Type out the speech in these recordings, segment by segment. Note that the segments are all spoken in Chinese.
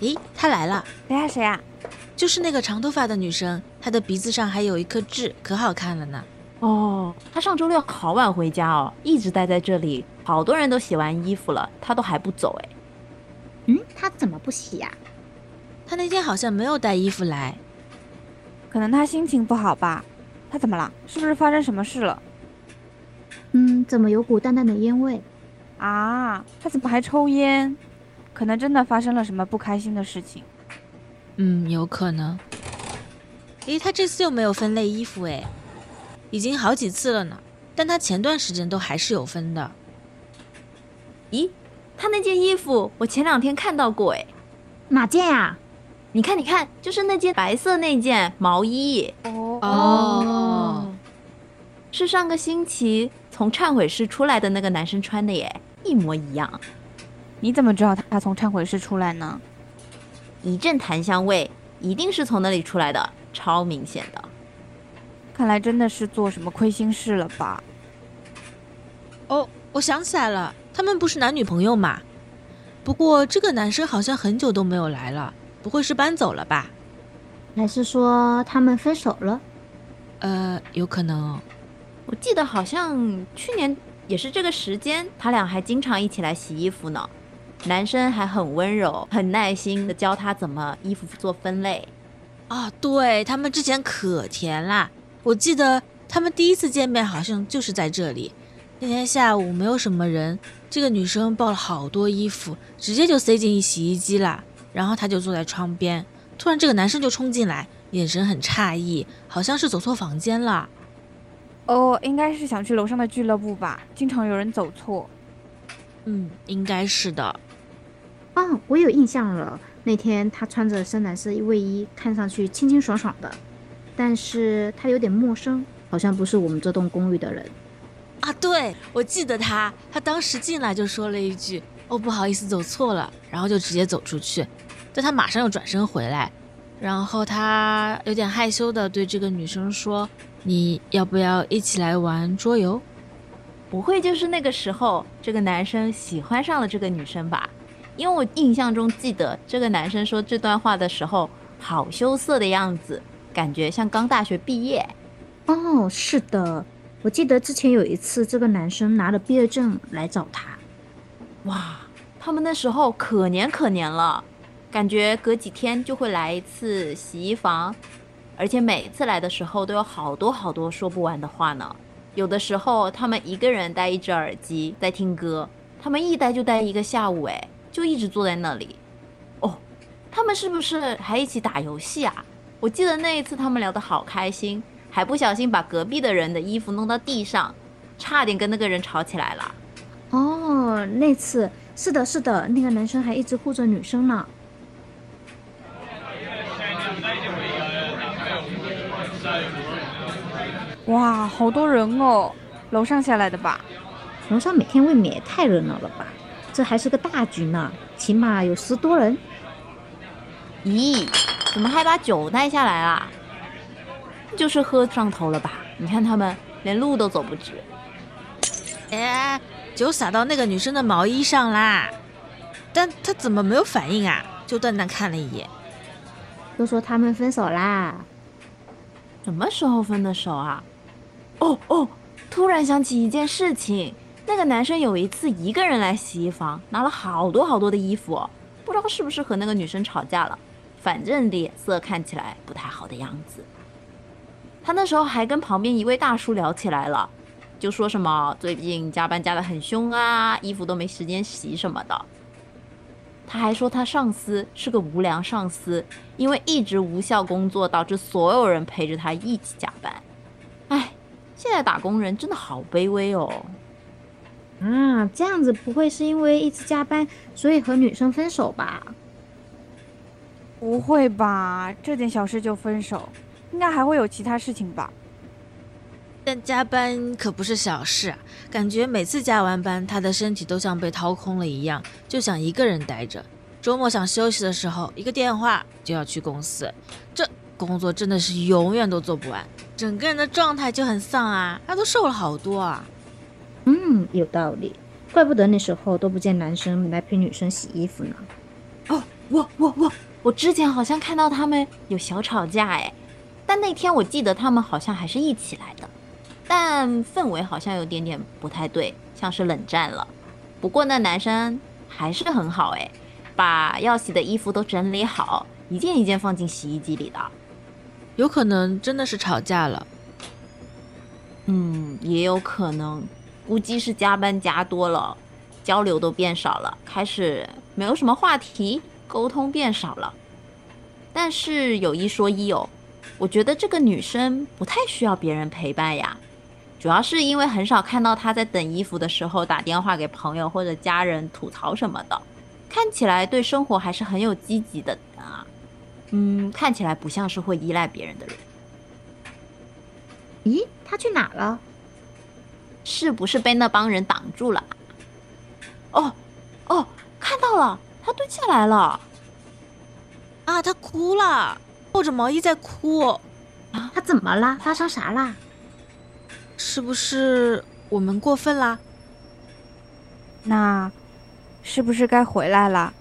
咦，她来了！谁呀谁呀？就是那个长头发的女生，她的鼻子上还有一颗痣，可好看了呢。哦，她上周六好晚回家哦，一直待在这里。好多人都洗完衣服了，她都还不走哎。嗯，她怎么不洗呀？她那天好像没有带衣服来，可能她心情不好吧。她怎么了？是不是发生什么事了？嗯，怎么有股淡淡的烟味？啊，她怎么还抽烟？可能真的发生了什么不开心的事情。嗯，有可能。诶，他这次又没有分类衣服诶，已经好几次了呢。但他前段时间都还是有分的。咦，他那件衣服我前两天看到过诶，哪件呀？你看，你看，就是那件白色那件毛衣。哦，是上个星期从忏悔室出来的那个男生穿的耶，一模一样。你怎么知道他从忏悔室出来呢？一阵檀香味，一定是从那里出来的，超明显的。看来真的是做什么亏心事了吧？哦，我想起来了，他们不是男女朋友嘛？不过这个男生好像很久都没有来了。不会是搬走了吧？还是说他们分手了？呃，有可能。我记得好像去年也是这个时间，他俩还经常一起来洗衣服呢。男生还很温柔、很耐心的教他怎么衣服做分类。啊，对他们之前可甜啦！我记得他们第一次见面好像就是在这里。那天下午没有什么人，这个女生抱了好多衣服，直接就塞进洗衣机啦。然后她就坐在窗边，突然这个男生就冲进来，眼神很诧异，好像是走错房间了。哦，应该是想去楼上的俱乐部吧，经常有人走错。嗯，应该是的。啊，我有印象了，那天他穿着深蓝色卫衣，看上去清清爽爽的，但是他有点陌生，好像不是我们这栋公寓的人。啊，对，我记得他，他当时进来就说了一句。哦，不好意思，走错了，然后就直接走出去，但他马上又转身回来，然后他有点害羞的对这个女生说：“你要不要一起来玩桌游？”不会就是那个时候这个男生喜欢上了这个女生吧？因为我印象中记得这个男生说这段话的时候好羞涩的样子，感觉像刚大学毕业。哦，是的，我记得之前有一次这个男生拿了毕业证来找他。哇，他们那时候可黏可黏了，感觉隔几天就会来一次洗衣房，而且每次来的时候都有好多好多说不完的话呢。有的时候他们一个人戴一只耳机在听歌，他们一待就待一个下午，哎，就一直坐在那里。哦，他们是不是还一起打游戏啊？我记得那一次他们聊得好开心，还不小心把隔壁的人的衣服弄到地上，差点跟那个人吵起来了。哦，那次是的，是的，那个男生还一直护着女生呢。哇，好多人哦！楼上下来的吧？楼上每天未免也太热闹了吧？这还是个大局呢，起码有十多人。咦，怎么还把酒带下来啦？就是喝上头了吧？你看他们连路都走不直。哎。酒洒到那个女生的毛衣上啦，但她怎么没有反应啊？就淡淡看了一眼。都说他们分手啦，什么时候分的手啊？哦哦，突然想起一件事情，那个男生有一次一个人来洗衣房，拿了好多好多的衣服，不知道是不是和那个女生吵架了，反正脸色看起来不太好的样子。他那时候还跟旁边一位大叔聊起来了。就说什么最近加班加的很凶啊，衣服都没时间洗什么的。他还说他上司是个无良上司，因为一直无效工作，导致所有人陪着他一起加班。哎，现在打工人真的好卑微哦。啊，这样子不会是因为一直加班，所以和女生分手吧？不会吧，这点小事就分手，应该还会有其他事情吧？但加班可不是小事，感觉每次加完班，他的身体都像被掏空了一样，就想一个人待着。周末想休息的时候，一个电话就要去公司，这工作真的是永远都做不完，整个人的状态就很丧啊！他都瘦了好多啊。嗯，有道理，怪不得那时候都不见男生来陪女生洗衣服呢。哦，我我我，我之前好像看到他们有小吵架哎，但那天我记得他们好像还是一起来的，但氛围好像有点点不太对，像是冷战了。不过那男生还是很好哎，把要洗的衣服都整理好，一件一件放进洗衣机里的。有可能真的是吵架了。嗯，也有可能，估计是加班加多了，交流都变少了，开始没有什么话题，沟通变少了。但是有一说一哦，我觉得这个女生不太需要别人陪伴呀，主要是因为很少看到她在等衣服的时候打电话给朋友或者家人吐槽什么的，看起来对生活还是很有积极的啊。嗯，看起来不像是会依赖别人的人。咦，他去哪了？是不是被那帮人挡住了？哦，哦，看到了，他蹲下来了。啊，他哭了，抱着毛衣在哭。啊，他怎么了？发生啥啦？是不是我们过分啦？那，是不是该回来了？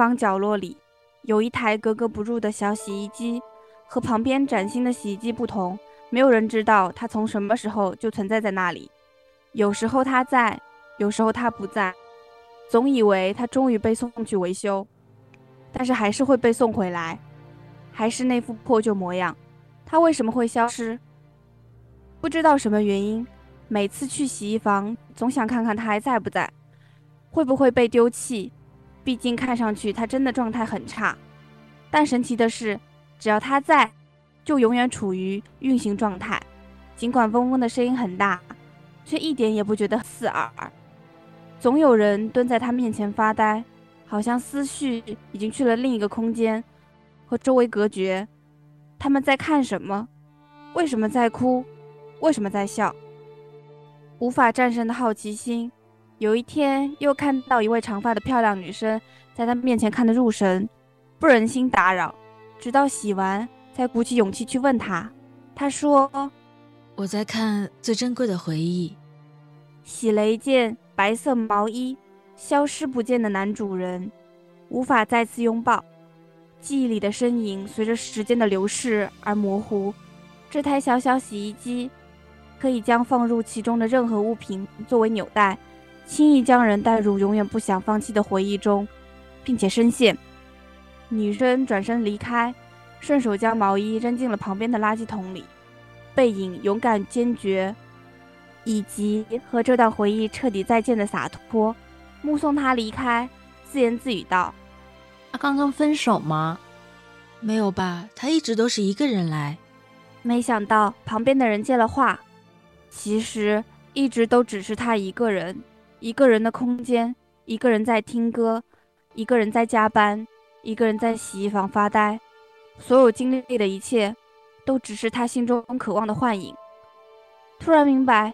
方角落里，有一台格格不入的小洗衣机。和旁边崭新的洗衣机不同，没有人知道它从什么时候就存在在那里。有时候它在，有时候它不在。总以为它终于被送去维修，但是还是会被送回来，还是那副破旧模样。它为什么会消失？不知道什么原因，每次去洗衣房，总想看看它还在不在，会不会被丢弃。毕竟看上去他真的状态很差，但神奇的是，只要他在，就永远处于运行状态。尽管嗡嗡的声音很大，却一点也不觉得刺耳。总有人蹲在他面前发呆，好像思绪已经去了另一个空间，和周围隔绝。他们在看什么？为什么在哭？为什么在笑？无法战胜的好奇心。有一天，又看到一位长发的漂亮女生在他面前看得入神，不忍心打扰，直到洗完才鼓起勇气去问她。她说：“我在看最珍贵的回忆。”洗了一件白色毛衣，消失不见的男主人，无法再次拥抱。记忆里的身影随着时间的流逝而模糊。这台小小洗衣机，可以将放入其中的任何物品作为纽带。轻易将人带入永远不想放弃的回忆中，并且深陷。女生转身离开，顺手将毛衣扔进了旁边的垃圾桶里，背影勇敢坚决，以及和这段回忆彻底再见的洒脱。目送他离开，自言自语道：“他刚刚分手吗？没有吧，他一直都是一个人来。没想到旁边的人接了话，其实一直都只是他一个人。”一个人的空间，一个人在听歌，一个人在加班，一个人在洗衣房发呆。所有经历的一切，都只是他心中渴望的幻影。突然明白，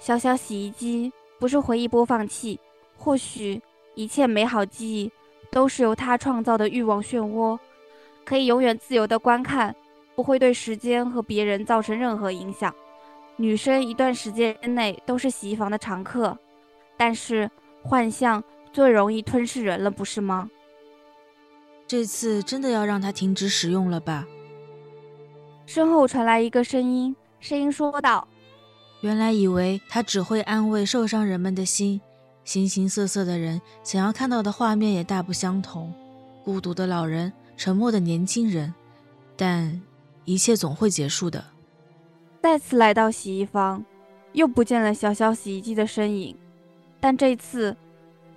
小小洗衣机不是回忆播放器。或许一切美好记忆都是由他创造的欲望漩涡，可以永远自由的观看，不会对时间和别人造成任何影响。女生一段时间内都是洗衣房的常客。但是幻象最容易吞噬人了，不是吗？这次真的要让他停止使用了吧？身后传来一个声音，声音说道：“原来以为他只会安慰受伤人们的心，形形色色的人想要看到的画面也大不相同。孤独的老人，沉默的年轻人，但一切总会结束的。”再次来到洗衣房，又不见了小小洗衣机的身影。但这次，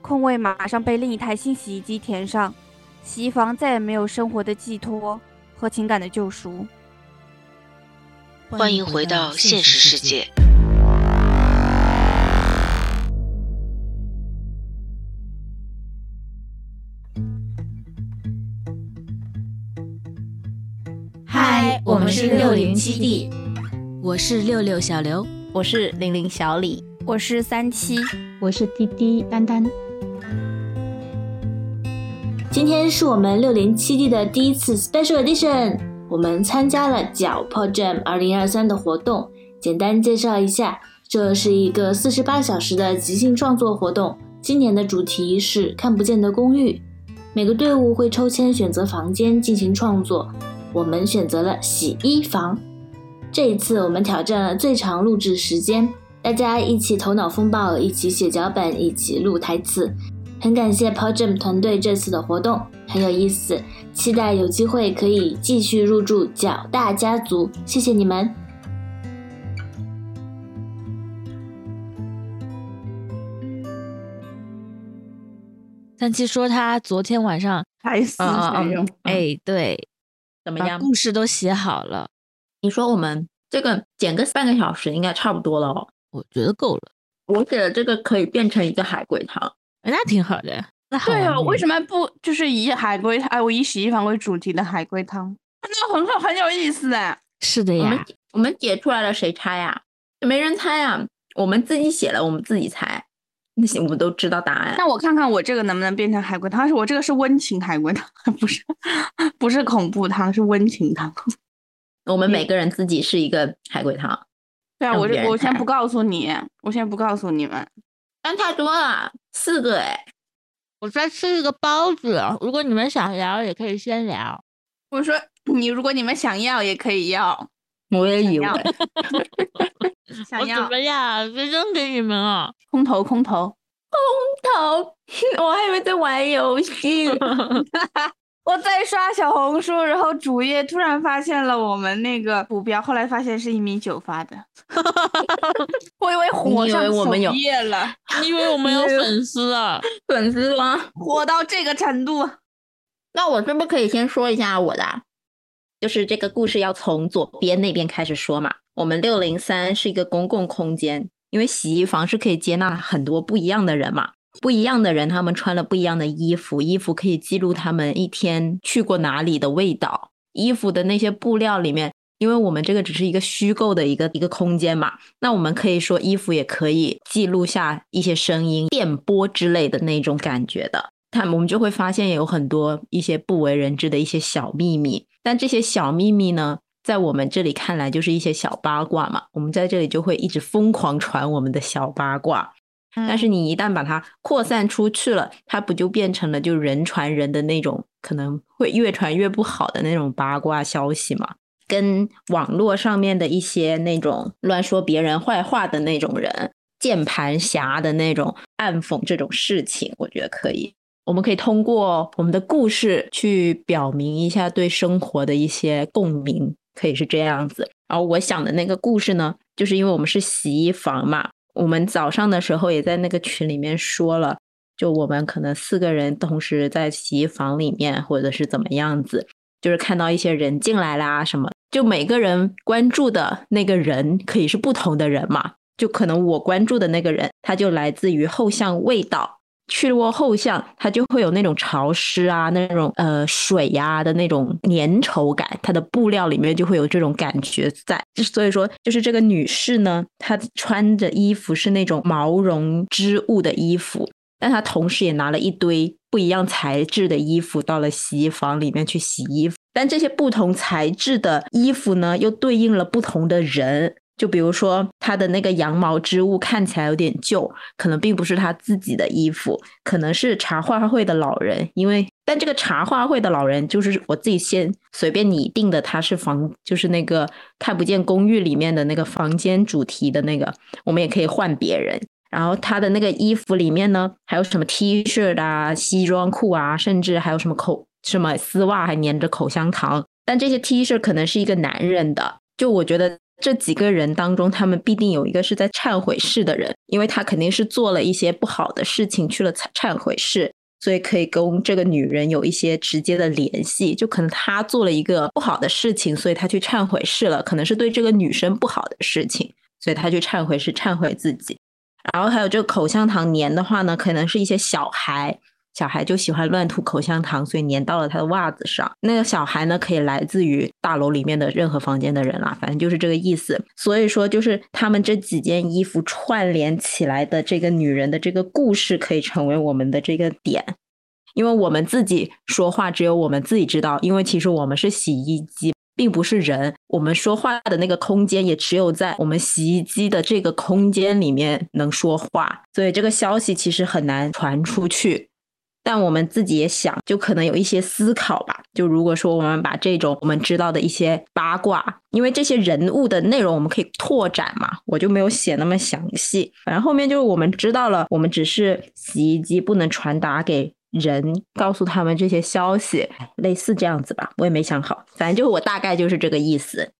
空位马上被另一台新洗衣机填上，洗衣房再也没有生活的寄托和情感的救赎。欢迎回到现实世界。嗨，我们是六零七 D，我是六六小刘，我是零零小李。我是三七，我是滴滴丹丹。今天是我们六零七 D 的第一次 Special Edition，我们参加了脚 Pod Jam 二零二三的活动。简单介绍一下，这是一个四十八小时的即兴创作活动。今年的主题是看不见的公寓。每个队伍会抽签选择房间进行创作，我们选择了洗衣房。这一次我们挑战了最长录制时间，大家一起头脑风暴，一起写脚本，一起录台词。很感谢 p o d j a m 团队这次的活动很有意思，期待有机会可以继续入驻脚大家族。谢谢你们。三七说他昨天晚上还死嗯用，哎，对，怎么样？故事都写好了，你说我们这个剪个半个小时应该差不多了哦。我觉得够了，我写的这个可以变成一个海龟汤，哎那挺好的。那好对啊，为什么不就是以海龟汤？哎，我以洗衣房为主题的海龟汤，那很好，很有意思哎。是的我们呀，我们解出来了，谁猜呀？没人猜呀，我们自己写了，我们自己猜，那行我们都知道答案。那我看看我这个能不能变成海龟汤？是我这个是温情海龟汤，不是不是恐怖汤，是温情汤。我们每个人自己是一个海龟汤，对啊，我就我先不告诉你，我先不告诉你们。但太多了，四个哎。我在吃一个包子，如果你们想聊，也可以先聊。我说你，如果你们想要也可以要，我也以为要 想我怎要么样？谁扔给你们啊？空投空投。空投，我还以为在玩游戏。我在刷小红书，然后主页突然发现了我们那个图标，后来发现是一米九发的，我以为火上首页了，你以为我们有 粉丝啊？粉丝吗？火到这个程度。那我是不是可以先说一下我的啊？就是这个故事要从左边那边开始说嘛。我们六零三是一个公共空间，因为洗衣房是可以接纳很多不一样的人嘛。不一样的人，他们穿了不一样的衣服，衣服可以记录他们一天去过哪里的味道。衣服的那些布料里面，因为我们这个只是一个虚构的一个一个空间嘛，那我们可以说衣服也可以记录下一些声音、电波之类的那种感觉的。他我们就会发现有很多一些不为人知的一些小秘密，但这些小秘密呢，在我们这里看来就是一些小八卦嘛。我们在这里就会一直疯狂传我们的小八卦，但是你一旦把它扩散出去了，它不就变成了就人传人的那种，可能会越传越不好的那种八卦消息嘛？跟网络上面的一些那种乱说别人坏话的那种人，键盘侠的那种暗讽这种事情，我觉得可以。我们可以通过我们的故事去表明一下对生活的一些共鸣，可以是这样子。然后我想的那个故事呢，就是因为我们是洗衣房嘛，我们早上的时候也在那个群里面说了，就我们可能四个人同时在洗衣房里面，或者是怎么样子，就是看到一些人进来啦什么，就每个人关注的那个人可以是不同的人嘛，就可能我关注的那个人，他就来自于后巷味道。去过后巷，它就会有那种潮湿啊，那种呃水呀、的那种粘稠感，它的布料里面就会有这种感觉在就。所以说，就是这个女士呢，她穿着衣服是那种毛绒织物的衣服，但她同时也拿了一堆不一样材质的衣服到了洗衣房里面去洗衣服。但这些不同材质的衣服呢，又对应了不同的人。就比如说，他的那个羊毛织物看起来有点旧，可能并不是他自己的衣服，可能是茶话会的老人。因为，但这个茶话会的老人就是我自己先随便拟定的，他是房，就是那个看不见公寓里面的那个房间主题的那个，我们也可以换别人。然后他的那个衣服里面呢，还有什么 T 恤啊、西装裤啊，甚至还有什么口什么丝袜，还粘着口香糖。但这些 T 恤可能是一个男人的，就我觉得。这几个人当中，他们必定有一个是在忏悔室的人，因为他肯定是做了一些不好的事情去了忏悔室，所以可以跟这个女人有一些直接的联系。就可能他做了一个不好的事情，所以他去忏悔室了，可能是对这个女生不好的事情，所以他去忏悔室忏悔自己。然后还有这个口香糖粘的话呢，可能是一些小孩。小孩就喜欢乱吐口香糖，所以粘到了他的袜子上。那个小孩呢，可以来自于大楼里面的任何房间的人啦，反正就是这个意思。所以说，就是他们这几件衣服串联起来的这个女人的这个故事，可以成为我们的这个点。因为我们自己说话只有我们自己知道，因为其实我们是洗衣机，并不是人，我们说话的那个空间也只有在我们洗衣机的这个空间里面能说话，所以这个消息其实很难传出去。但我们自己也想，就可能有一些思考吧。就如果说我们把这种我们知道的一些八卦，因为这些人物的内容我们可以拓展嘛，我就没有写那么详细。反正后面就是我们知道了，我们只是洗衣机不能传达给人，告诉他们这些消息，类似这样子吧。我也没想好，反正就我大概就是这个意思。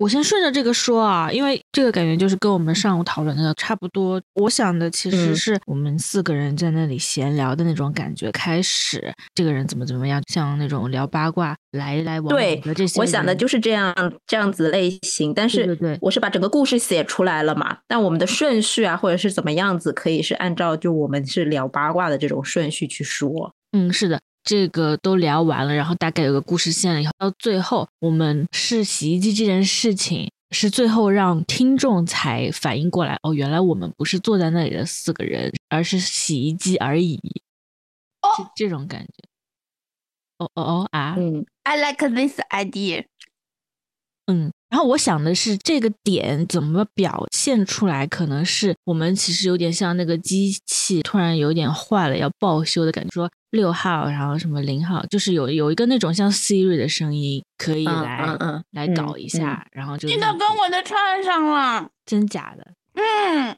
我先顺着这个说啊，因为这个感觉就是跟我们上午讨论的差不多。我想的其实是我们四个人在那里闲聊的那种感觉开始，这个人怎么怎么样，像那种聊八卦来来往往的这些。我想的就是这样这样子类型，但是我是把整个故事写出来了嘛。但我们的顺序啊，或者是怎么样子，可以是按照就我们是聊八卦的这种顺序去说。嗯，是的。这个都聊完了，然后大概有个故事线了以后，到最后我们是洗衣机这件事情，是最后让听众才反应过来，哦，原来我们不是坐在那里的四个人，而是洗衣机而已，哦，这种感觉。哦哦哦啊，嗯，I like this idea。嗯，然后我想的是这个点怎么表现出来，可能是我们其实有点像那个机器突然有点坏了要报修的感觉，说六号，然后什么零号，就是有有一个那种像 Siri 的声音可以来来搞一下，然后就你都跟我的串上了，真假的？嗯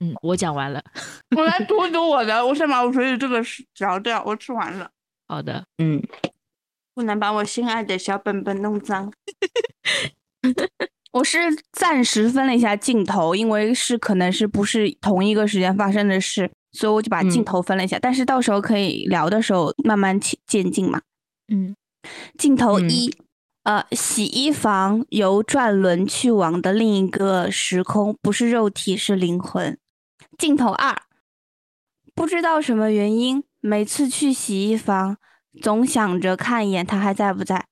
嗯，我讲完了，我来读一 读我的，我先把我手里这个嚼掉，我吃完了。好的，嗯。不能把我心爱的小本本弄脏。我是暂时分了一下镜头，因为是可能是不是同一个时间发生的事，所以我就把镜头分了一下。但是到时候可以聊的时候慢慢渐进嘛。嗯，镜头一，呃，洗衣房由转轮去往的另一个时空，不是肉体，是灵魂。镜头二，不知道什么原因，每次去洗衣房。总想着看一眼他还在不在。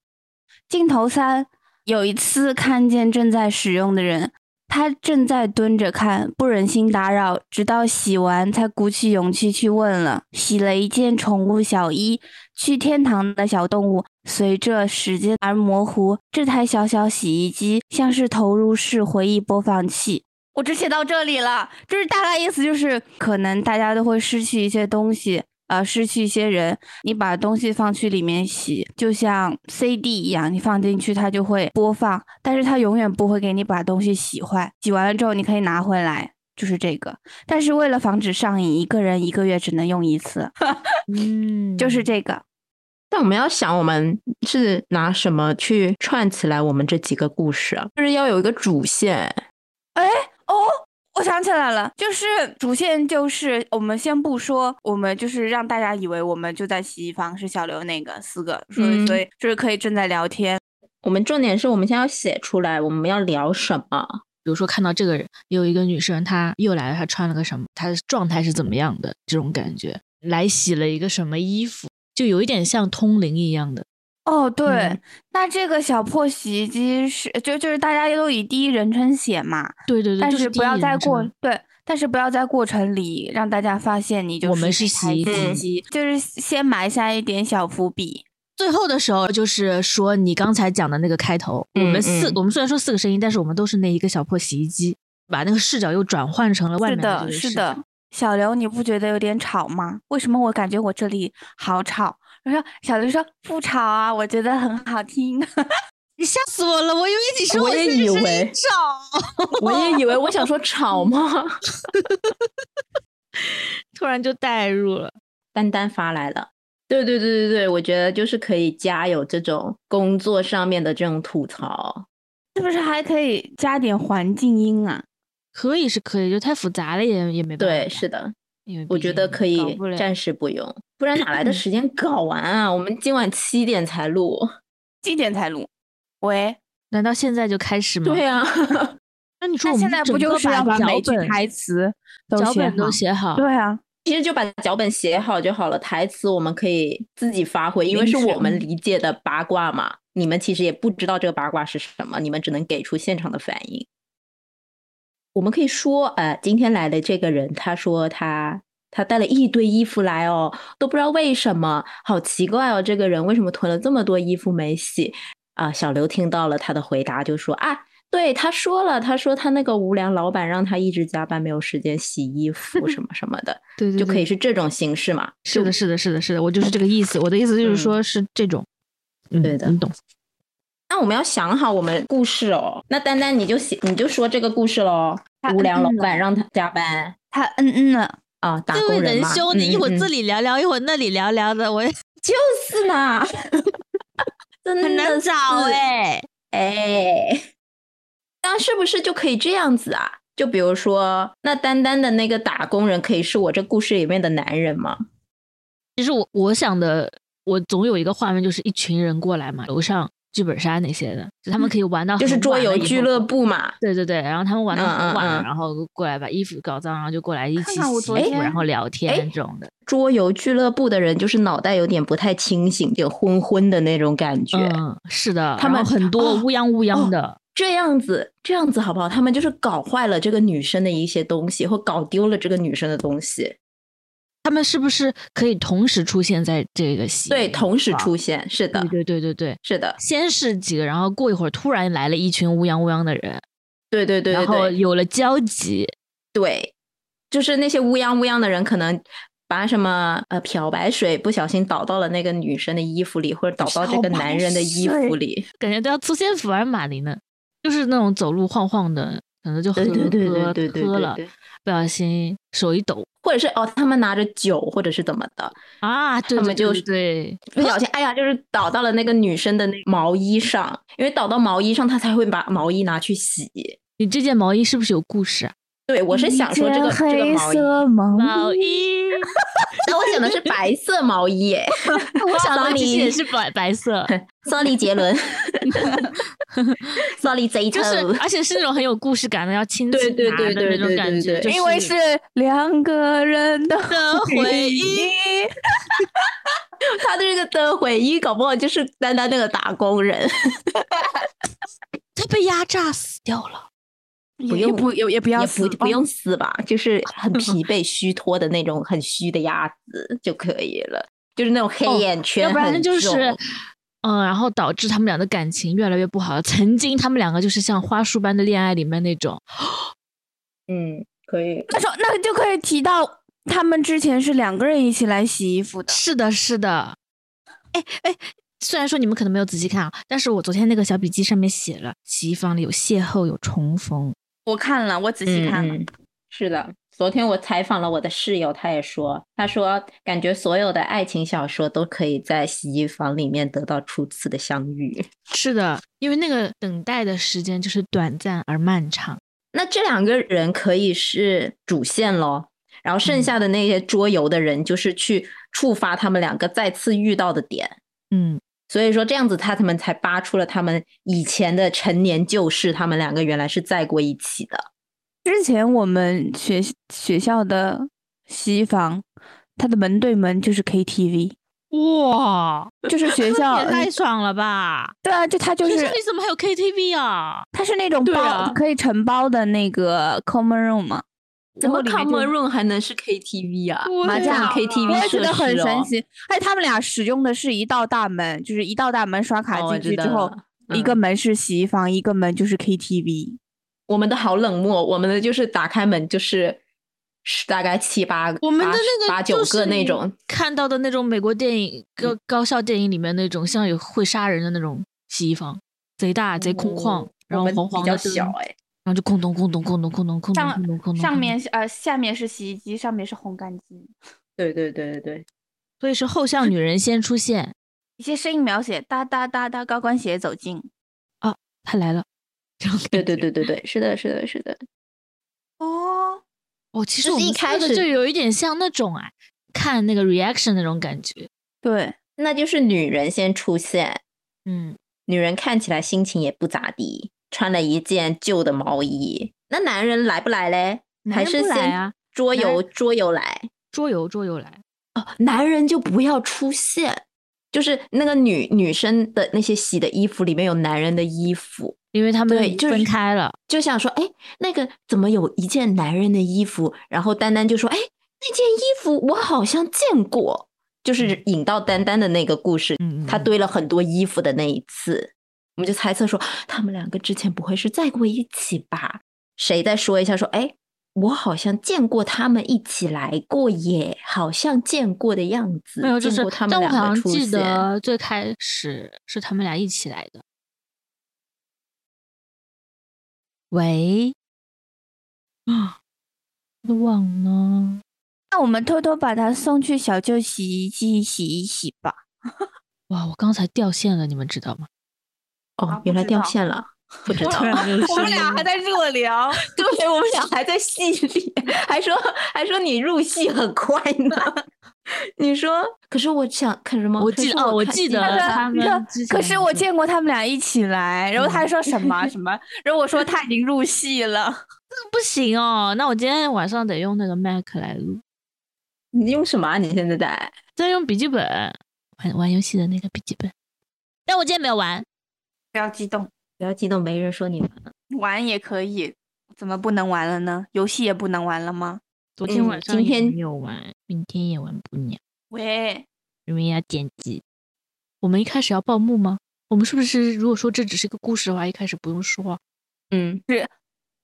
镜头三，有一次看见正在使用的人，他正在蹲着看，不忍心打扰，直到洗完才鼓起勇气去问了。洗了一件宠物小衣，去天堂的小动物，随着时间而模糊。这台小小洗衣机像是投入式回忆播放器。我只写到这里了，就是大概意思就是，可能大家都会失去一些东西。呃，失去一些人，你把东西放去里面洗，就像 CD 一样，你放进去它就会播放，但是它永远不会给你把东西洗坏。洗完了之后你可以拿回来，就是这个。但是为了防止上瘾，一个人一个月只能用一次。嗯，就是这个。但我们要想，我们是拿什么去串起来我们这几个故事啊？就是要有一个主线。哎，哦。我想起来了，就是主线就是我们先不说，我们就是让大家以为我们就在洗衣房，是小刘那个四个，所以所以就是可以正在聊天。我们重点是我们先要写出来，我们要聊什么？比如说看到这个人，有一个女生，她又来了，她穿了个什么？她的状态是怎么样的？这种感觉，来洗了一个什么衣服，就有一点像通灵一样的。哦，对，那这个小破洗衣机是就就是大家都以第一人称写嘛，对对对，但是不要在过对，但是不要在过程里让大家发现你就是我们是洗衣机，就是先埋下一点小伏笔。最后的时候就是说你刚才讲的那个开头，我们四我们虽然说四个声音，但是我们都是那一个小破洗衣机，把那个视角又转换成了外面的是的，小刘，你不觉得有点吵吗？为什么我感觉我这里好吵？我说小刘说不吵啊，我觉得很好听。你吓死我了，我以为你说我也以为吵，我也以为我想说吵吗？突然就代入了。丹丹发来了，对对对对对，我觉得就是可以加有这种工作上面的这种吐槽，是不是还可以加点环境音啊？可以是可以，就太复杂了也也没办法。对，是的。我觉得可以暂时不用，不然哪来的 时间搞完啊？我们今晚七点才录，七点才录？喂，难道现在就开始吗？对呀，那你说我们现在不就是要把每句台词、脚本都写好？对啊，其实就把脚本写好就好了，台词我们可以自己发挥，因为是我们理解的八卦嘛。你们其实也不知道这个八卦是什么，你们只能给出现场的反应。我们可以说，呃，今天来的这个人，他说他他带了一堆衣服来哦，都不知道为什么，好奇怪哦，这个人为什么囤了这么多衣服没洗？啊，小刘听到了他的回答，就说啊，对，他说了，他说他那个无良老板让他一直加班，没有时间洗衣服什么什么的，对对就可以是这种形式嘛？是的，是的，是的，是的，我就是这个意思。我的意思就是说，是这种，嗯，对的你懂。那我们要想好我们故事哦。那丹丹你就写，你就说这个故事喽。他无良老板让他加班他嗯嗯了，啊，打工人嘛。仁兄，你一会儿这里聊聊，一会儿那里聊聊的，我 就是呢，真很难的找是哎。哎，那是不是就可以这样子啊？就比如说，那丹丹的那个打工人可以是我这故事里面的男人吗？其实我我想的，我总有一个画面，就是一群人过来嘛，楼上剧本杀那些的，就他们可以玩到就是桌游俱乐。部嘛。对对对，然后他们玩到很晚然后过来把衣服搞脏，然后就过来一起看看我洗衣服，然后聊天哎这种的。桌游俱乐部的人就是脑袋有点不太清醒，有点昏昏的那种感觉。嗯，是的，他们很多哦乌泱乌泱哦的。这样子，这样子好不好？他们就是搞坏了这个女生的一些东西，或搞丢了这个女生的东西。他们是不是可以同时出现在这个戏？对，同时出。现，是的，对对对对对，是的，先是几个，然后过一会儿突然来了一群乌泱乌泱的人，对对对对然后有了交集。对，就是那些乌泱乌泱的人，可能把什么呃漂白水不小心倒到了那个女生的衣服里，或者倒到这个男人的衣服里。感觉都要出现福尔马林了，就是那种走路晃晃的，可能就喝对对对对喝喝了，不小心手一抖或者是哦，他们拿着酒，或者是怎么的，啊，对对对他们就是对，不小心，哎呀，就是倒到了那个女生的那毛衣上，因为倒到毛衣上，他才会把毛衣拿去洗。你这件毛衣是不是有故事啊？对，我是想说这个这个黑毛衣，色毛毛衣，衣，那我想的是白色毛衣耶。我想的其实也是白白色，Sorry，杰伦，Sorry，贼就是而且是那种很有故事感的，要亲对亲拿的那种感觉，因为是两个人的的回忆。他的这个的回忆，搞不好就是丹丹那个打工人。他被压榨死掉了。不用不也也不要不不用死吧，就是很 疲惫、虚脱的那种很虚的鸭子就可以了，就是那种黑哦眼圈要不然就是，嗯，然后导致他们俩的感情越来越不好。曾经他们两个就是像花束般的恋爱里面那种，嗯，可以。那说那个就可以提到他们之前是两个人一起来洗衣服的。是的，是的。哎哎，虽然说你们可能没有仔细看啊，但是我昨天那个小笔记上面写了，洗衣房里有邂逅，有重逢。我看了，我仔细看了。是的，昨天我采访了我的室友，他也说，他说感觉所有的爱情小说都可以在洗衣房里面得到初次的相遇。是的，因为那个等待的时间就是短暂而漫长。那这两个人可以是主线咯，然后剩下的那些桌游的人就是去触发他们两个再次遇到的点。嗯，所以说这样子，他他们才扒出了他们以前的陈年旧事，他们两个原来是在过一起的。之前我们学学校的西房，它的门对门就是 KTV，哇，就是学 校也太爽了吧！对啊，就他就是学校里怎么还有 KTV 啊？它是那种包、可以承包的那个 common room 嘛，怎么然后里面 Common Room 还能是 KTV 啊？麻将啊 KTV 我也觉设得很神奇。而且他们俩使用的是一道大门，就是一道大门刷卡进去之后，道一个嗯门是洗衣房，一个门就是 KTV。我们的好冷漠，我们的就是打开门就是是大概七八个，我们的八那个八九个那种。看到的那种美国电影高高校电影里面那种像有会杀人的那种洗衣房，贼大贼空旷，哦然后比黄黄的灯较小哎、然后就空洞空洞空洞空洞空洞上空咚空咚，上面是呃下面是洗衣机，上面是烘干机，对对对对对，所以是后巷女人先出现，一些声音描写哒哒哒哒，高跟鞋走近。她来了，对对对对对，是的，是的，是的。哦，哦，其实我们一开始就有一点像那种啊，看那个 reaction 那种感觉，对，那就是女人先出现，嗯，女人看起来心情也不咋地，穿了一件旧的毛衣。那男人来不来嘞？还是先桌游桌游来？桌游桌游来，哦，男人就不要出现，就是那个女女生的那些洗的衣服里面有男人的衣服，因为他们分开了，就想说，哎，那个怎么有一件男人的衣服？然后丹丹就说，哎，那件衣服我好像见过，就是引到丹丹的那个故事，嗯他堆了很多衣服的那一次，我们就猜测说他们两个之前不会是在过一起吧？谁再说一下说，哎，我好像见过他们一起来过耶，好像见过的样子，没有，就是他们但我好像记两个出现。得最开始是他们俩一起来的。喂，啊，都忘了。那我们偷偷把它送去小舅洗衣机洗一洗吧。哇，我刚才掉线了，你们知道吗？哦，原来掉线了，不知道。我们俩还在热聊，对我们俩还在戏里，还说还说你入戏很快呢。你说，可是我想看什么？我记得哦，我记得他们可是我见过他们俩一起来，然后他还说什么什么，然后我说他已经入戏了。不行哦，那我今天晚上得用那个 Mac 来录，你用什么啊？你现在在？在用笔记本玩玩游戏的那个笔记本。但我今天没有玩，不要激动，不要激动，没人说你们。玩也可以，怎么不能玩了呢？游戏也不能玩了吗？昨天嗯晚上也今天没有玩，明天也玩不了，喂，因为要剪辑。我们一开始要报幕吗？我们是不是如果说这只是一个故事的话，一开始不用说嗯，是，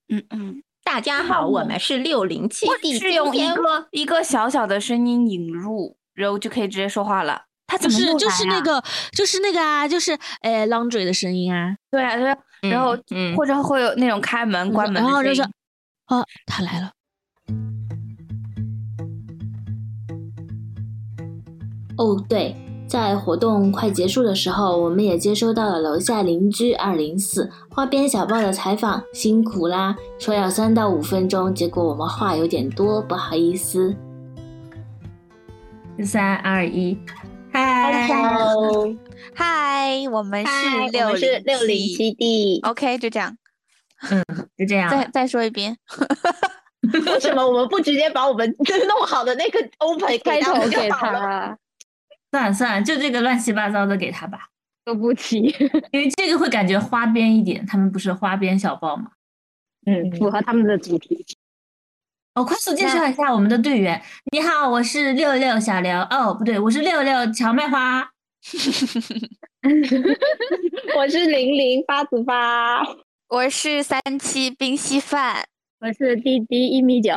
嗯嗯，大家好，我们是六零七是用一个一个小小的声音引入，然后就可以直接说话了。他怎么又就是就是那个就是那个啊，就是诶 laundry 的声音啊，对啊，对啊，然后嗯嗯或者会有那种开门关门然后就是哦，他来了。哦，对，在活动快结束的时候，我们也接收到了楼下邻居二零四花边小报的采访，辛苦啦！说要三到五分钟，结果我们话有点多，不好意思。三二一，嗨，嗨，我们嗨是我六们是六零七 D。OK，就这样，嗯就这样再再说一遍。为什么我们不直接把我们 弄好的那个 open 开头给？他，算了算了，就这个乱七八糟的给他吧，对不起，因为这个会感觉花边一点，他们不是花边小报吗？嗯，符合他们的主题。我、快速介绍一下我们的队员。你好，我是六六小刘。哦，不对，我是六六荞麦花。我是零零八子八，我是三七冰稀饭，我是滴滴一米九，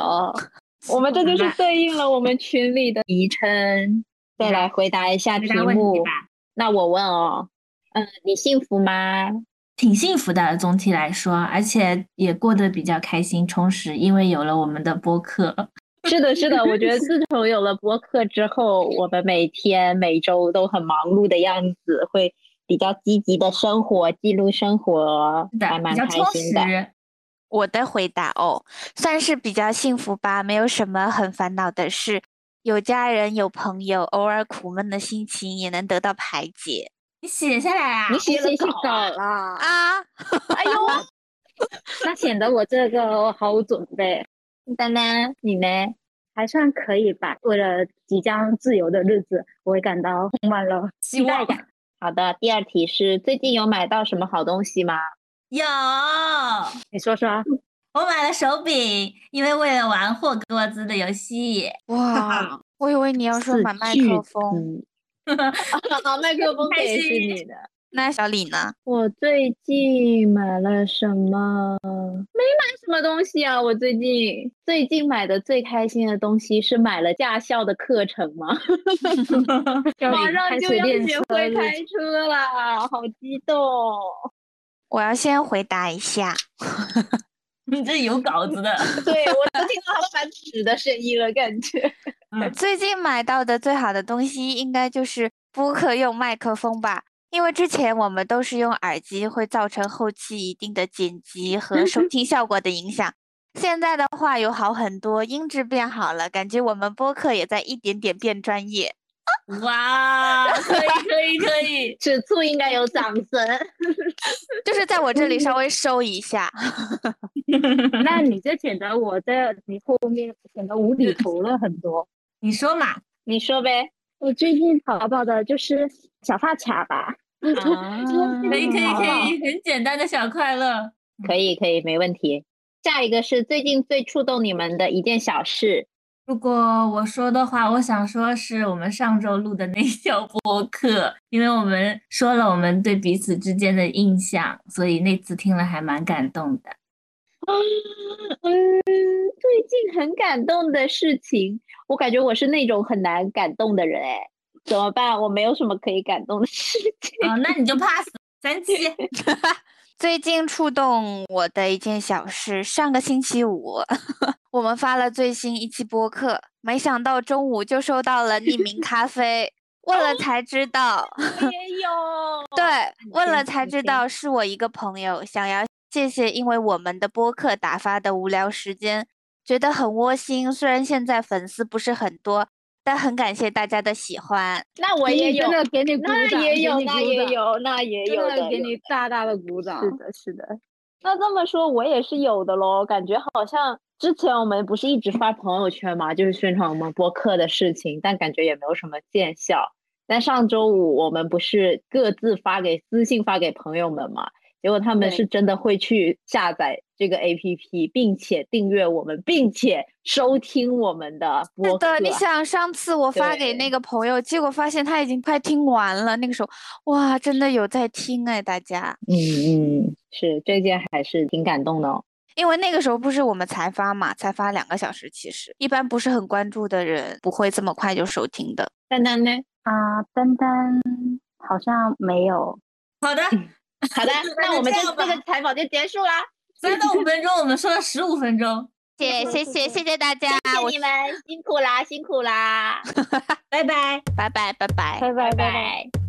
我们这就是对应了我们群里的昵称。再来回答一下题目，那我问哦，嗯，你幸福吗？挺幸福的，总体来说，而且也过得比较开心充实，因为有了我们的播客。是的，是的，我觉得自从有了播客之后，我们每天每周都很忙碌的样子，会比较积极的生活，记录生活，还，蛮开心的。我的回答哦，算是比较幸福吧，没有什么很烦恼的事，有家人，有朋友，偶尔苦闷的心情也能得到排解你写下来啊！你写写稿啊啦，啊！哎呦，那显得我这个毫无准备。丹丹，你呢？还算可以吧。为了即将自由的日子，我也感到充满了期待感。好的，第二题是最近有买到什么好东西吗？有，你说说。我买了手柄，因为为了玩霍格沃兹的游戏。哇，我以为你要说买麦克风。好，麦克风开也是你的。那小李呢？我最近买了什么？没买什么东西啊。我最近最近买的最开心的东西是买了驾校的课程吗？马上就要学会开车了，好激动！我要先回答一下，你这有稿子的。对我都听到他翻纸的声音了，感觉。嗯，最近买到的最好的东西应该就是播客用麦克风吧。因为之前我们都是用耳机，会造成后期一定的剪辑和收听效果的影响。现在的话有好很多，音质变好了，感觉我们播客也在一点点变专业。哇，可以可以可以，此处应该有掌声。就是在我这里稍微收一下。那你这显得我在你后面显得无厘头了很多。你说嘛？你说呗。我最近淘宝的就是小发卡吧。啊，可以可以可以，很简单的小快乐。可以可以，没问题。下一个是最近最触动你们的一件小事。如果我说的话，我想说是我们上周录的那条播客，因为我们说了我们对彼此之间的印象，所以那次听了还蛮感动的。嗯，最近很感动的事情，我感觉我是那种很难感动的人，哎，怎么办？我没有什么可以感动的事情。啊，那你就 pass 三七。最近触动我的一件小事，上个星期五，我们发了最新一期播客，没想到中午就收到了匿名咖啡，问了才知道，也有，对，问了才知道是我一个朋友，想要谢谢因为我们的播客打发的无聊时间，觉得很窝心。虽然现在粉丝不是很多。但很感谢大家的喜欢，那我也有，真的给你鼓那，也有，那也有，那也有给有你大大的鼓掌。是的，是的。那这么说，我也是有的喽。感觉好像之前我们不是一直发朋友圈嘛，就是宣传我们播客的事情，但感觉也没有什么见效。但上周五我们不是各自发给私信发给朋友们嘛，结果他们是真的会去下载这个 APP，并且订阅我们，并且收听我们的播客。是的，你想上次我发给那个朋友，结果发现他已经快听完了。那个时候，哇，真的有在听哎，大家。嗯嗯，是这件还是挺感动的哦。因为那个时候不是我们才发嘛，才发两个小时，其实一般不是很关注的人不会这么快就收听的。丹丹呢？啊，丹丹好像没有。好的，好的，那我们就这个采访就结束啦。三到五分钟，我们说了十五分钟，谢 谢谢谢谢大家，谢谢你们，辛苦啦，辛苦啦。拜拜拜拜。拜拜拜拜拜。拜。